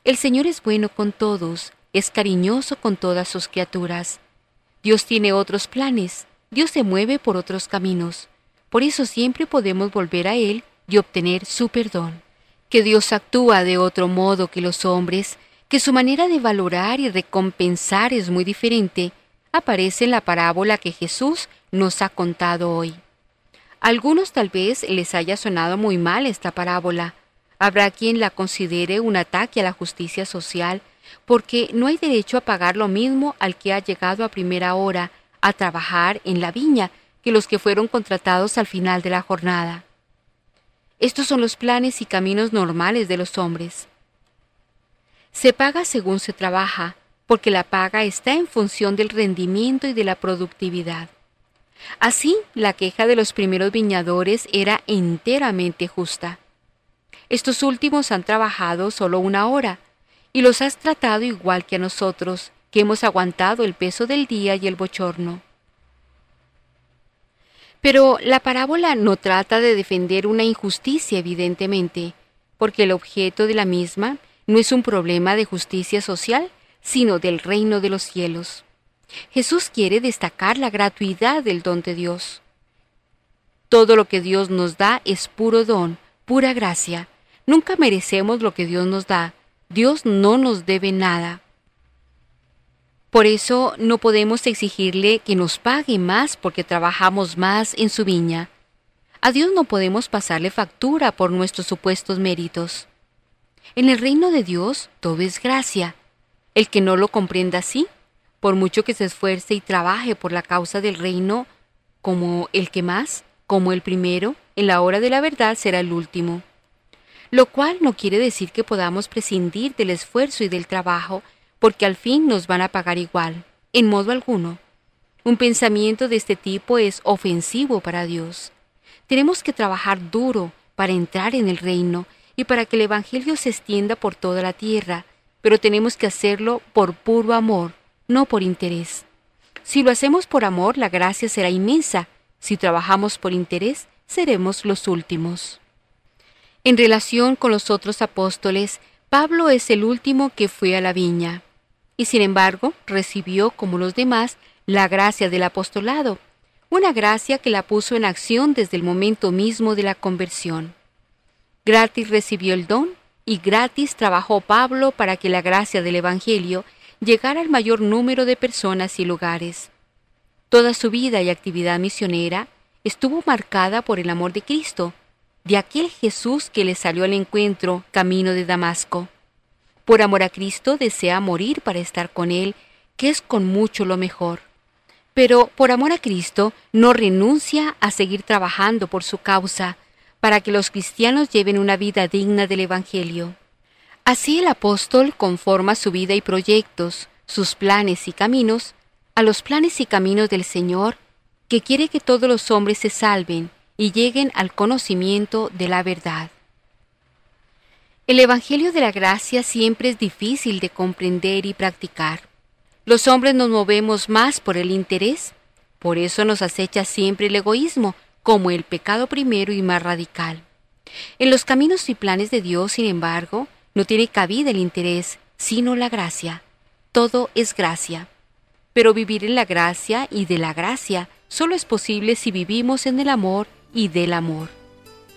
A: El Señor es bueno con todos, es cariñoso con todas sus criaturas. Dios tiene otros planes, Dios se mueve por otros caminos. Por eso siempre podemos volver a Él y obtener su perdón. Que Dios actúa de otro modo que los hombres, que su manera de valorar y recompensar es muy diferente, aparece en la parábola que Jesús nos ha contado hoy algunos tal vez les haya sonado muy mal esta parábola. Habrá quien la considere un ataque a la justicia social, porque no hay derecho a pagar lo mismo al que ha llegado a primera hora a trabajar en la viña que los que fueron contratados al final de la jornada. Estos son los planes y caminos normales de los hombres. Se paga según se trabaja, porque la paga está en función del rendimiento y de la productividad. Así, la queja de los primeros viñadores era enteramente justa. Estos últimos han trabajado solo una hora, y los has tratado igual que a nosotros, que hemos aguantado el peso del día y el bochorno. Pero la parábola no trata de defender una injusticia, evidentemente, porque el objeto de la misma no es un problema de justicia social, sino del reino de los cielos. Jesús quiere destacar la gratuidad del don de Dios. Todo lo que Dios nos da es puro don, pura gracia. Nunca merecemos lo que Dios nos da. Dios no nos debe nada. Por eso no podemos exigirle que nos pague más porque trabajamos más en su viña. A Dios no podemos pasarle factura por nuestros supuestos méritos. En el reino de Dios todo es gracia, El que no lo comprenda así, por mucho que se esfuerce y trabaje por la causa del reino, como el que más, como el primero, en la hora de la verdad será el último. Lo cual no quiere decir que podamos prescindir del esfuerzo y del trabajo, porque al fin nos van a pagar igual, en modo alguno. Un pensamiento de este tipo es ofensivo para Dios. Tenemos que trabajar duro para entrar en el reino y para que el Evangelio se extienda por toda la tierra, pero tenemos que hacerlo por puro amor, no por interés. Si lo hacemos por amor, la gracia será inmensa. Si trabajamos por interés, seremos los últimos. En relación con los otros apóstoles, Pablo es el último que fue a la viña, y sin embargo recibió, como los demás, la gracia del apostolado, una gracia que la puso en acción desde el momento mismo de la conversión. Gratis recibió el don y gratis trabajó Pablo para que la gracia del Evangelio llegara al mayor número de personas y lugares. Toda su vida y actividad misionera estuvo marcada por el amor de Cristo, de aquel Jesús que le salió al encuentro camino de Damasco. Por amor a Cristo desea morir para estar con Él, que es con mucho lo mejor. Pero por amor a Cristo no renuncia a seguir trabajando por su causa, para que los cristianos lleven una vida digna del Evangelio. Así el apóstol conforma su vida y proyectos, sus planes y caminos, a los planes y caminos del Señor, que quiere que todos los hombres se salven y lleguen al conocimiento de la verdad. El Evangelio de la Gracia siempre es difícil de comprender y practicar. Los hombres nos movemos más por el interés, por eso nos acecha siempre el egoísmo como el pecado primero y más radical. En los caminos y planes de Dios, sin embargo, no tiene cabida el interés, sino la gracia. Todo es gracia. Pero vivir en la gracia y de la gracia solo es posible si vivimos en el amor y del amor.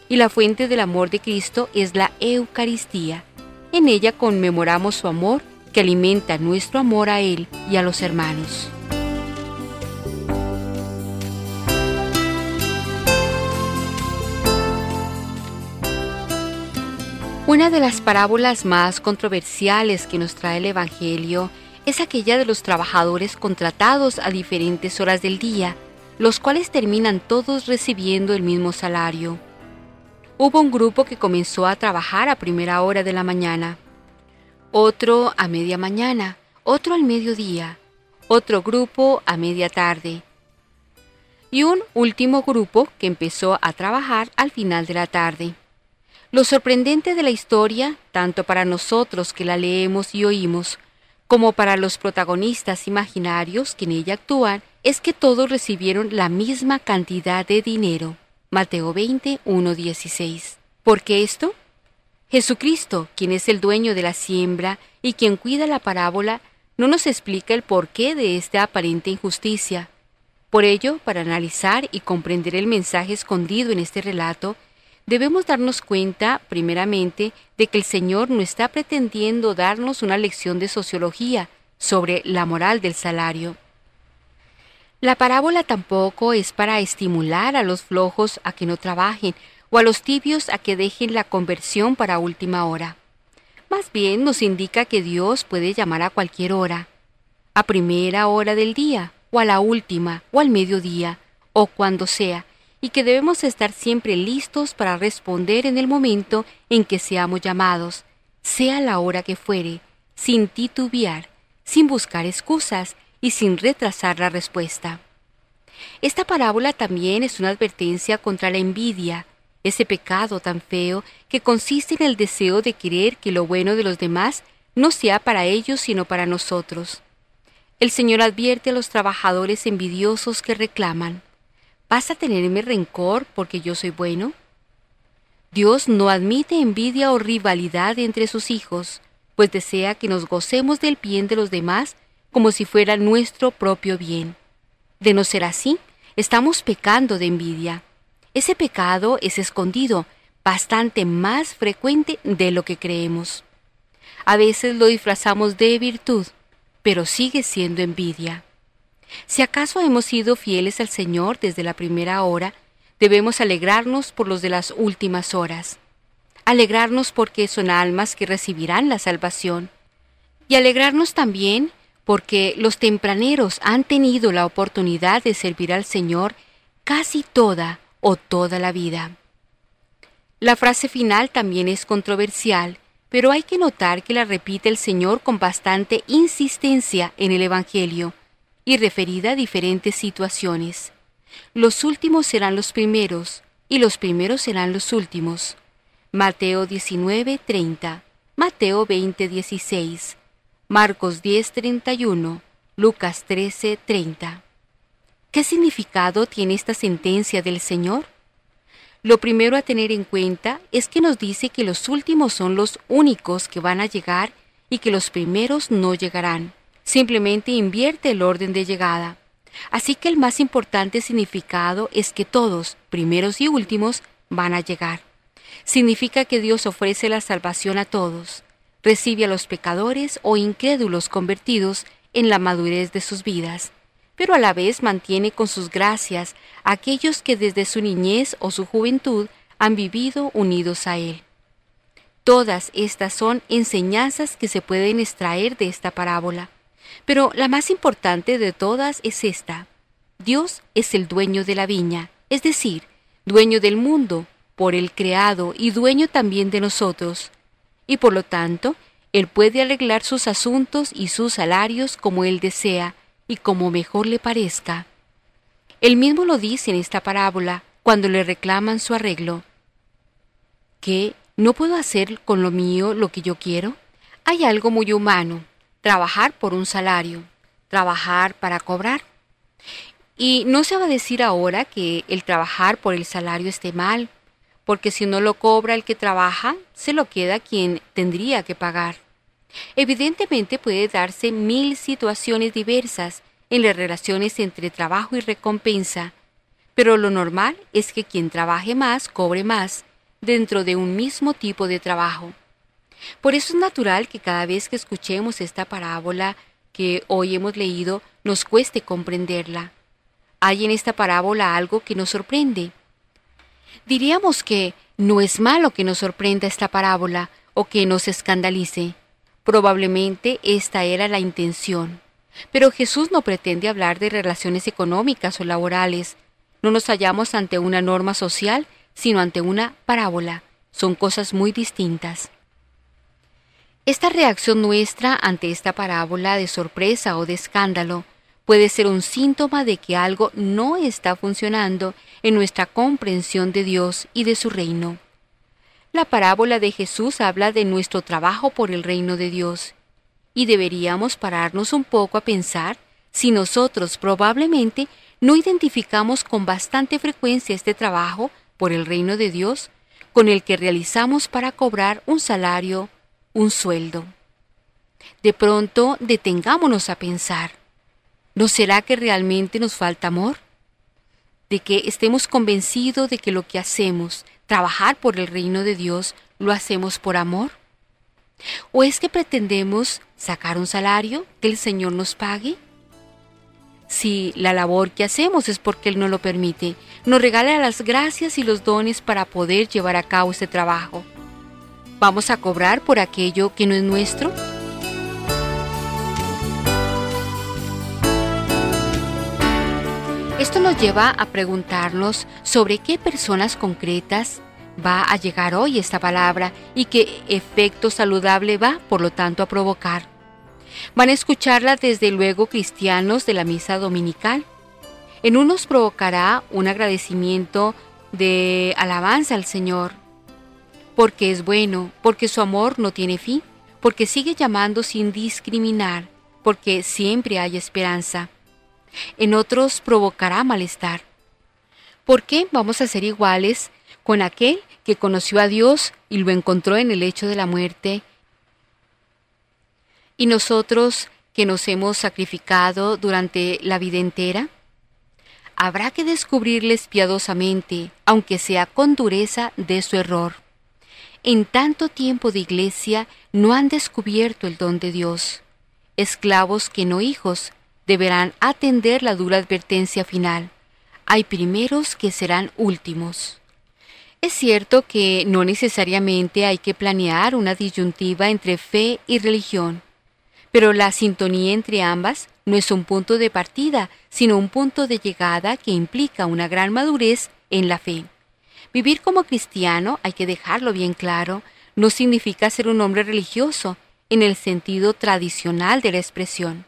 A: Y la fuente del amor de Cristo es la Eucaristía. En ella conmemoramos su amor que alimenta nuestro amor a Él y a los hermanos. Una de las parábolas más controversiales que nos trae el Evangelio es aquella de los trabajadores contratados a diferentes horas del día, los cuales terminan todos recibiendo el mismo salario. Hubo un grupo que comenzó a trabajar a primera hora de la mañana, otro a media mañana, otro al mediodía, otro grupo a media tarde y un último grupo que empezó a trabajar al final de la tarde. Lo sorprendente de la historia, tanto para nosotros que la leemos y oímos, como para los protagonistas imaginarios que en ella actúan, es que todos recibieron la misma cantidad de dinero. Mateo 20, 1, 16. ¿Por qué esto? Jesucristo, quien es el dueño de la siembra y quien cuida la parábola, no nos explica el porqué de esta aparente injusticia. Por ello, para analizar y comprender el mensaje escondido en este relato, debemos darnos cuenta, primeramente, de que el Señor no está pretendiendo darnos una lección de sociología sobre la moral del salario. La parábola tampoco es para estimular a los flojos a que no trabajen o a los tibios a que dejen la conversión para última hora. Más bien nos indica que Dios puede llamar a cualquier hora, a primera hora del día, o a la última, o al mediodía, o cuando sea, y que debemos estar siempre listos para responder en el momento en que seamos llamados, sea la hora que fuere, sin titubear, sin buscar excusas y sin retrasar la respuesta. Esta parábola también es una advertencia contra la envidia, ese pecado tan feo que consiste en el deseo de querer que lo bueno de los demás no sea para ellos sino para nosotros. El Señor advierte a los trabajadores envidiosos que reclaman, ¿Vas a tenerme rencor porque yo soy bueno? Dios no admite envidia o rivalidad entre sus hijos, pues desea que nos gocemos del bien de los demás como si fuera nuestro propio bien. De no ser así, estamos pecando de envidia. Ese pecado es escondido, bastante más frecuente de lo que creemos. A veces lo disfrazamos de virtud, pero sigue siendo envidia. Si acaso hemos sido fieles al Señor desde la primera hora, debemos alegrarnos por los de las últimas horas. Alegrarnos porque son almas que recibirán la salvación. y alegrarnos también porque los tempraneros han tenido la oportunidad de servir al Señor casi toda o toda la vida. La frase final también es controversial, pero hay que notar que la repite el Señor con bastante insistencia en el Evangelio y referida a diferentes situaciones. Los últimos serán los primeros y los primeros serán los últimos. Mateo 19:30, Mateo 20:16, Marcos 10:31, Lucas 13:30. ¿Qué significado tiene esta sentencia del Señor? Lo primero a tener en cuenta es que nos dice que los últimos son los únicos que van a llegar y que los primeros no llegarán. Simplemente invierte el orden de llegada. Así que el más importante significado es que todos, primeros y últimos, van a llegar. Significa que Dios ofrece la salvación a todos, recibe a los pecadores o incrédulos convertidos en la madurez de sus vidas, pero a la vez mantiene con sus gracias a aquellos que desde su niñez o su juventud han vivido unidos a Él. Todas estas son enseñanzas que se pueden extraer de esta parábola. Pero la más importante de todas es esta. Dios es el dueño de la viña, es decir, dueño del mundo, por el creado y dueño también de nosotros. Y por lo tanto, Él puede arreglar sus asuntos y sus salarios como Él desea y como mejor le parezca. Él mismo lo dice en esta parábola cuando le reclaman su arreglo. ¿Qué? ¿No puedo hacer con lo mío lo que yo quiero? Hay algo muy humano, trabajar por un salario, trabajar para cobrar. Y no se va a decir ahora que el trabajar por el salario esté mal, porque si no lo cobra el que trabaja, se lo queda quien tendría que pagar. Evidentemente puede darse mil situaciones diversas en las relaciones entre trabajo y recompensa, pero lo normal es que quien trabaje más cobre más dentro de un mismo tipo de trabajo. Por eso es natural que cada vez que escuchemos esta parábola que hoy hemos leído nos cueste comprenderla. Hay en esta parábola algo que nos sorprende. Diríamos que no es malo que nos sorprenda esta parábola o que nos escandalice. Probablemente esta era la intención. Pero Jesús no pretende hablar de relaciones económicas o laborales. No nos hallamos ante una norma social, sino ante una parábola. Son cosas muy distintas. Esta reacción nuestra ante esta parábola de sorpresa o de escándalo puede ser un síntoma de que algo no está funcionando en nuestra comprensión de Dios y de su reino. La parábola de Jesús habla de nuestro trabajo por el reino de Dios, y deberíamos pararnos un poco a pensar si nosotros probablemente no identificamos con bastante frecuencia este trabajo por el reino de Dios con el que realizamos para cobrar un salario un sueldo. De pronto detengámonos a pensar, ¿no será que realmente nos falta amor? ¿De que estemos convencidos de que lo que hacemos, trabajar por el reino de Dios, lo hacemos por amor? ¿O es que pretendemos sacar un salario que el Señor nos pague? Si la labor que hacemos es porque Él nos lo permite, nos regala las gracias y los dones para poder llevar a cabo este trabajo. ¿Vamos a cobrar por aquello que no es nuestro? Esto nos lleva a preguntarnos sobre qué personas concretas va a llegar hoy esta palabra y qué efecto saludable va, por lo tanto, a provocar. Van a escucharla desde luego cristianos de la misa dominical. En unos provocará un agradecimiento de alabanza al Señor, porque es bueno, porque su amor no tiene fin, porque sigue llamando sin discriminar, porque siempre hay esperanza. En otros provocará malestar. ¿Por qué vamos a ser iguales con aquel que conoció a Dios y lo encontró en el hecho de la muerte? ¿Y nosotros que nos hemos sacrificado durante la vida entera? Habrá que descubrirles piadosamente, aunque sea con dureza de su error en tanto tiempo de iglesia no han descubierto el don de Dios. Esclavos que no hijos deberán atender la dura advertencia final. Hay primeros que serán últimos. Es cierto que no necesariamente hay que planear una disyuntiva entre fe y religión, Pero la sintonía entre ambas no es un punto de partida, sino un punto de llegada que implica una gran madurez en la fe. Vivir como cristiano, hay que dejarlo bien claro, no significa ser un hombre religioso en el sentido tradicional de la expresión.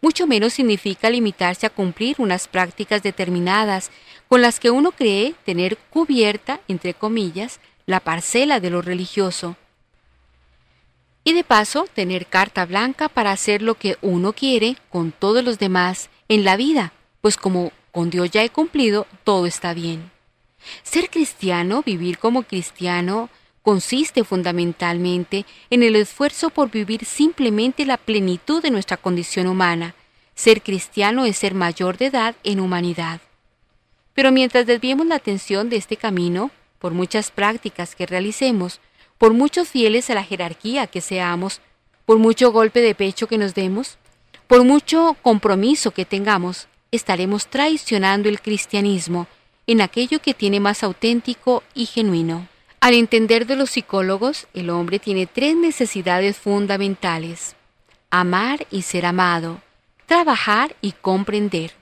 A: Mucho menos significa limitarse a cumplir unas prácticas determinadas con las que uno cree tener cubierta, entre comillas, la parcela de lo religioso. Y de paso, tener carta blanca para hacer lo que uno quiere con todos los demás en la vida, pues como con Dios ya he cumplido, todo está bien. Ser cristiano, vivir como cristiano, consiste fundamentalmente en el esfuerzo por vivir simplemente la plenitud de nuestra condición humana. Ser cristiano es ser mayor de edad en humanidad. Pero mientras desviemos la atención de este camino, por muchas prácticas que realicemos, por muchos fieles a la jerarquía que seamos, por mucho golpe de pecho que nos demos, por mucho compromiso que tengamos, estaremos traicionando el cristianismo en aquello que tiene más auténtico y genuino. Al entender de los psicólogos, el hombre tiene tres necesidades fundamentales. Amar y ser amado, trabajar y comprender.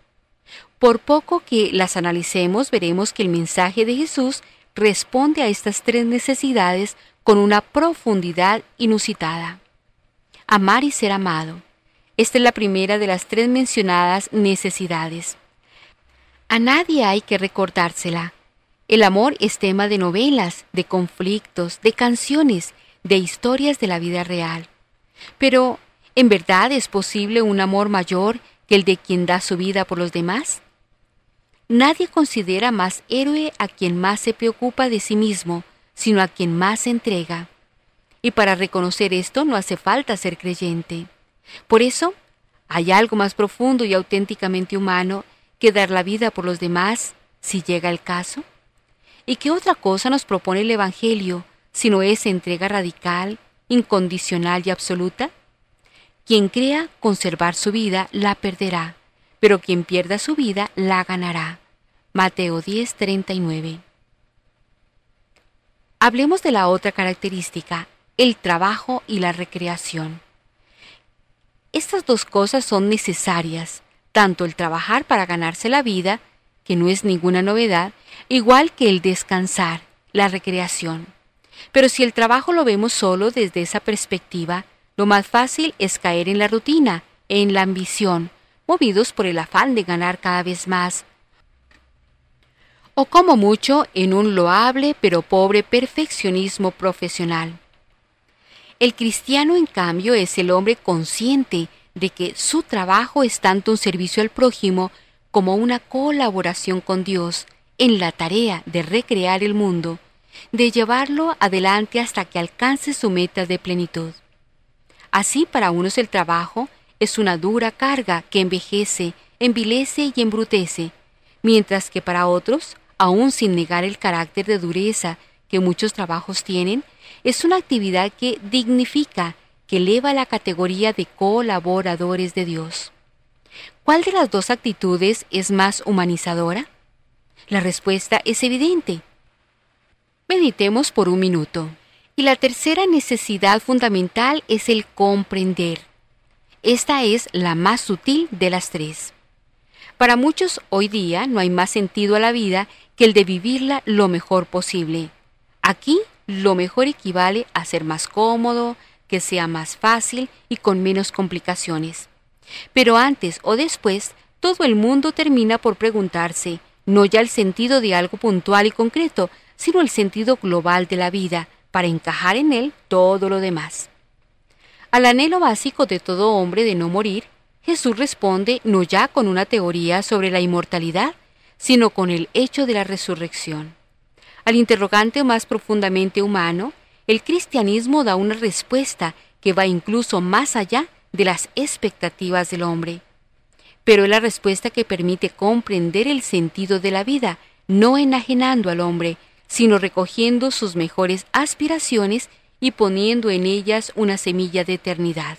A: Por poco que las analicemos, veremos que el mensaje de Jesús responde a estas tres necesidades con una profundidad inusitada. Amar y ser amado. Esta es la primera de las tres mencionadas necesidades. A nadie hay que recordársela. El amor es tema de novelas, de conflictos, de canciones, de historias de la vida real. Pero, ¿en verdad es posible un amor mayor que el de quien da su vida por los demás? Nadie considera más héroe a quien más se preocupa de sí mismo, sino a quien más se entrega. Y para reconocer esto no hace falta ser creyente. Por eso, hay algo más profundo y auténticamente humano que dar la vida por los demás, si llega el caso. ¿Y qué otra cosa nos propone el Evangelio, sino esa entrega radical, incondicional y absoluta? Quien crea conservar su vida la perderá, pero quien pierda su vida la ganará. Mateo 10:39. Hablemos de la otra característica, el trabajo y la recreación. Estas dos cosas son necesarias, tanto el trabajar para ganarse la vida, que no es ninguna novedad, igual que el descansar, la recreación. Pero si el trabajo lo vemos solo desde esa perspectiva, lo más fácil es caer en la rutina, en la ambición, movidos por el afán de ganar cada vez más, o como mucho en un loable pero pobre perfeccionismo profesional. El cristiano, en cambio, es el hombre consciente de que su trabajo es tanto un servicio al prójimo como una colaboración con Dios en la tarea de recrear el mundo, de llevarlo adelante hasta que alcance su meta de plenitud. Así para unos el trabajo es una dura carga que envejece, envilece y embrutece, mientras que para otros, aun sin negar el carácter de dureza que muchos trabajos tienen, es una actividad que dignifica que eleva la categoría de colaboradores de Dios. ¿Cuál de las dos actitudes es más humanizadora? La respuesta es evidente. Meditemos por un minuto. Y la tercera necesidad fundamental es el comprender. Esta es la más sutil de las tres. Para muchos hoy día no hay más sentido a la vida que el de vivirla lo mejor posible. Aquí lo mejor equivale a ser más cómodo, que sea más fácil y con menos complicaciones. Pero antes o después, todo el mundo termina por preguntarse, no ya el sentido de algo puntual y concreto, sino el sentido global de la vida, para encajar en él todo lo demás. Al anhelo básico de todo hombre de no morir, Jesús responde no ya con una teoría sobre la inmortalidad, sino con el hecho de la resurrección. Al interrogante más profundamente humano, el cristianismo da una respuesta que va incluso más allá de las expectativas del hombre. Pero es la respuesta que permite comprender el sentido de la vida, no enajenando al hombre, sino recogiendo sus mejores aspiraciones y poniendo en ellas una semilla de eternidad.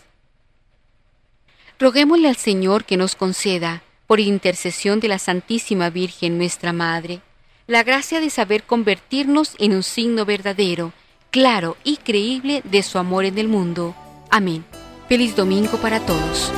A: Roguémosle al Señor que nos conceda, por intercesión de la Santísima Virgen nuestra Madre, la gracia de saber convertirnos en un signo verdadero, claro y creíble de su amor en el mundo. Amén. Feliz domingo para todos.